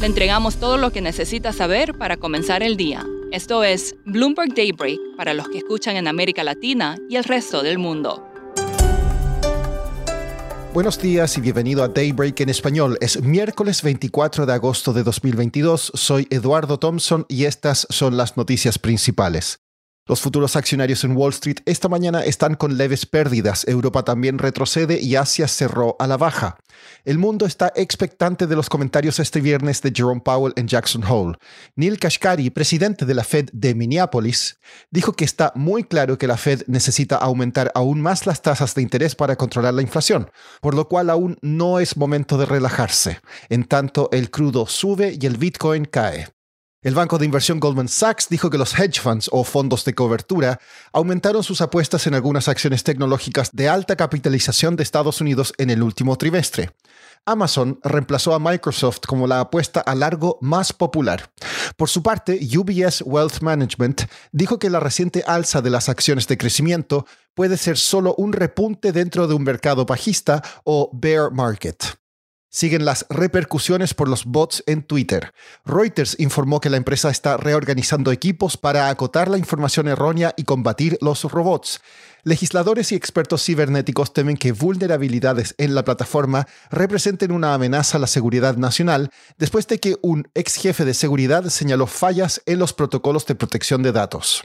Le entregamos todo lo que necesita saber para comenzar el día. Esto es Bloomberg Daybreak para los que escuchan en América Latina y el resto del mundo. Buenos días y bienvenido a Daybreak en español. Es miércoles 24 de agosto de 2022. Soy Eduardo Thompson y estas son las noticias principales. Los futuros accionarios en Wall Street esta mañana están con leves pérdidas. Europa también retrocede y Asia cerró a la baja. El mundo está expectante de los comentarios este viernes de Jerome Powell en Jackson Hole. Neil Kashkari, presidente de la Fed de Minneapolis, dijo que está muy claro que la Fed necesita aumentar aún más las tasas de interés para controlar la inflación, por lo cual aún no es momento de relajarse. En tanto, el crudo sube y el Bitcoin cae. El banco de inversión Goldman Sachs dijo que los hedge funds o fondos de cobertura aumentaron sus apuestas en algunas acciones tecnológicas de alta capitalización de Estados Unidos en el último trimestre. Amazon reemplazó a Microsoft como la apuesta a largo más popular. Por su parte, UBS Wealth Management dijo que la reciente alza de las acciones de crecimiento puede ser solo un repunte dentro de un mercado bajista o bear market. Siguen las repercusiones por los bots en Twitter. Reuters informó que la empresa está reorganizando equipos para acotar la información errónea y combatir los robots. Legisladores y expertos cibernéticos temen que vulnerabilidades en la plataforma representen una amenaza a la seguridad nacional después de que un ex jefe de seguridad señaló fallas en los protocolos de protección de datos.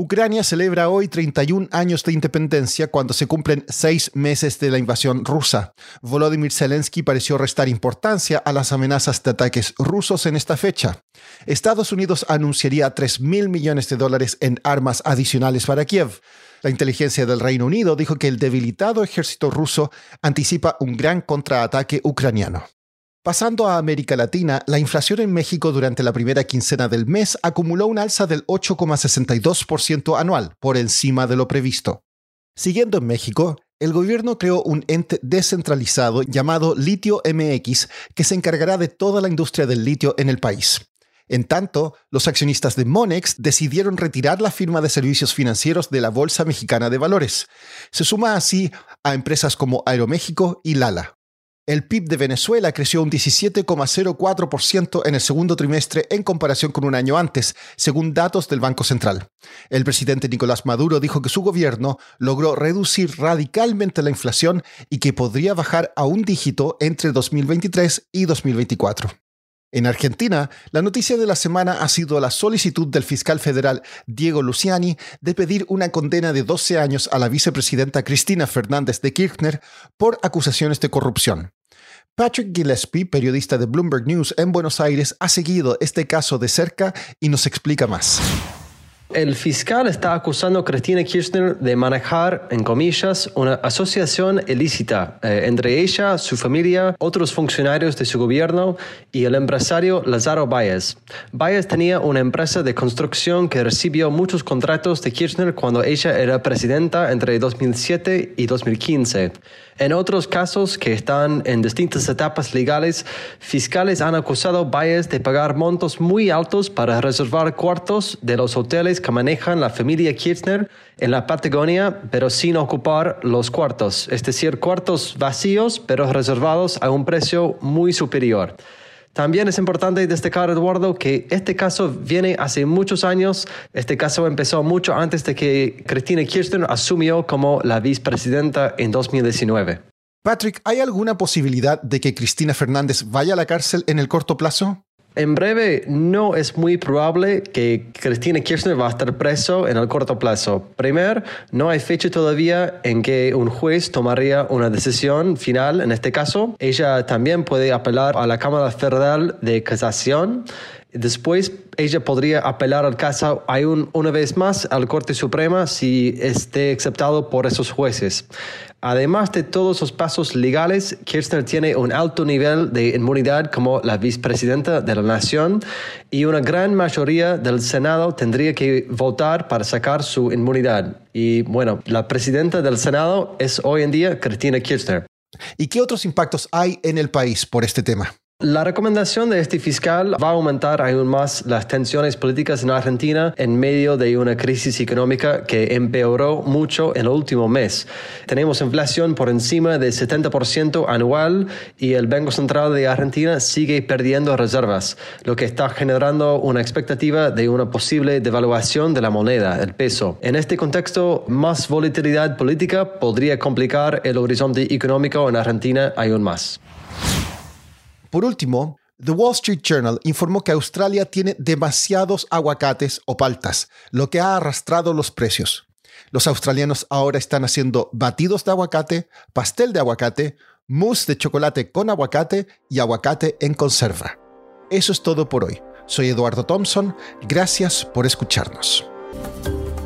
Ucrania celebra hoy 31 años de independencia cuando se cumplen seis meses de la invasión rusa. Volodymyr Zelensky pareció restar importancia a las amenazas de ataques rusos en esta fecha. Estados Unidos anunciaría 3 mil millones de dólares en armas adicionales para Kiev. La inteligencia del Reino Unido dijo que el debilitado ejército ruso anticipa un gran contraataque ucraniano. Pasando a América Latina, la inflación en México durante la primera quincena del mes acumuló un alza del 8,62% anual, por encima de lo previsto. Siguiendo en México, el gobierno creó un ente descentralizado llamado Litio MX que se encargará de toda la industria del litio en el país. En tanto, los accionistas de Monex decidieron retirar la firma de servicios financieros de la Bolsa Mexicana de Valores. Se suma así a empresas como Aeroméxico y Lala. El PIB de Venezuela creció un 17,04% en el segundo trimestre en comparación con un año antes, según datos del Banco Central. El presidente Nicolás Maduro dijo que su gobierno logró reducir radicalmente la inflación y que podría bajar a un dígito entre 2023 y 2024. En Argentina, la noticia de la semana ha sido la solicitud del fiscal federal Diego Luciani de pedir una condena de 12 años a la vicepresidenta Cristina Fernández de Kirchner por acusaciones de corrupción. Patrick Gillespie, periodista de Bloomberg News en Buenos Aires, ha seguido este caso de cerca y nos explica más. El fiscal está acusando a Cristina Kirchner de manejar, en comillas, una asociación ilícita eh, entre ella, su familia, otros funcionarios de su gobierno y el empresario Lázaro Báez. Báez tenía una empresa de construcción que recibió muchos contratos de Kirchner cuando ella era presidenta entre 2007 y 2015. En otros casos que están en distintas etapas legales, fiscales han acusado a Baez de pagar montos muy altos para reservar cuartos de los hoteles que manejan la familia Kirchner en la Patagonia, pero sin ocupar los cuartos, es decir, cuartos vacíos, pero reservados a un precio muy superior. También es importante destacar, Eduardo, que este caso viene hace muchos años. Este caso empezó mucho antes de que Cristina Kirchner asumió como la vicepresidenta en 2019. Patrick, ¿hay alguna posibilidad de que Cristina Fernández vaya a la cárcel en el corto plazo? En breve, no es muy probable que Cristina Kirchner va a estar preso en el corto plazo. Primero, no hay fecha todavía en que un juez tomaría una decisión final en este caso. Ella también puede apelar a la Cámara Federal de Casación Después, ella podría apelar al caso aún una vez más a la Corte Suprema si esté aceptado por esos jueces. Además de todos los pasos legales, Kirchner tiene un alto nivel de inmunidad como la vicepresidenta de la Nación y una gran mayoría del Senado tendría que votar para sacar su inmunidad. Y bueno, la presidenta del Senado es hoy en día Cristina Kirchner. ¿Y qué otros impactos hay en el país por este tema? La recomendación de este fiscal va a aumentar aún más las tensiones políticas en Argentina en medio de una crisis económica que empeoró mucho en el último mes. Tenemos inflación por encima del 70% anual y el Banco Central de Argentina sigue perdiendo reservas, lo que está generando una expectativa de una posible devaluación de la moneda, el peso. En este contexto, más volatilidad política podría complicar el horizonte económico en Argentina aún más. Por último, The Wall Street Journal informó que Australia tiene demasiados aguacates o paltas, lo que ha arrastrado los precios. Los australianos ahora están haciendo batidos de aguacate, pastel de aguacate, mousse de chocolate con aguacate y aguacate en conserva. Eso es todo por hoy. Soy Eduardo Thompson. Gracias por escucharnos.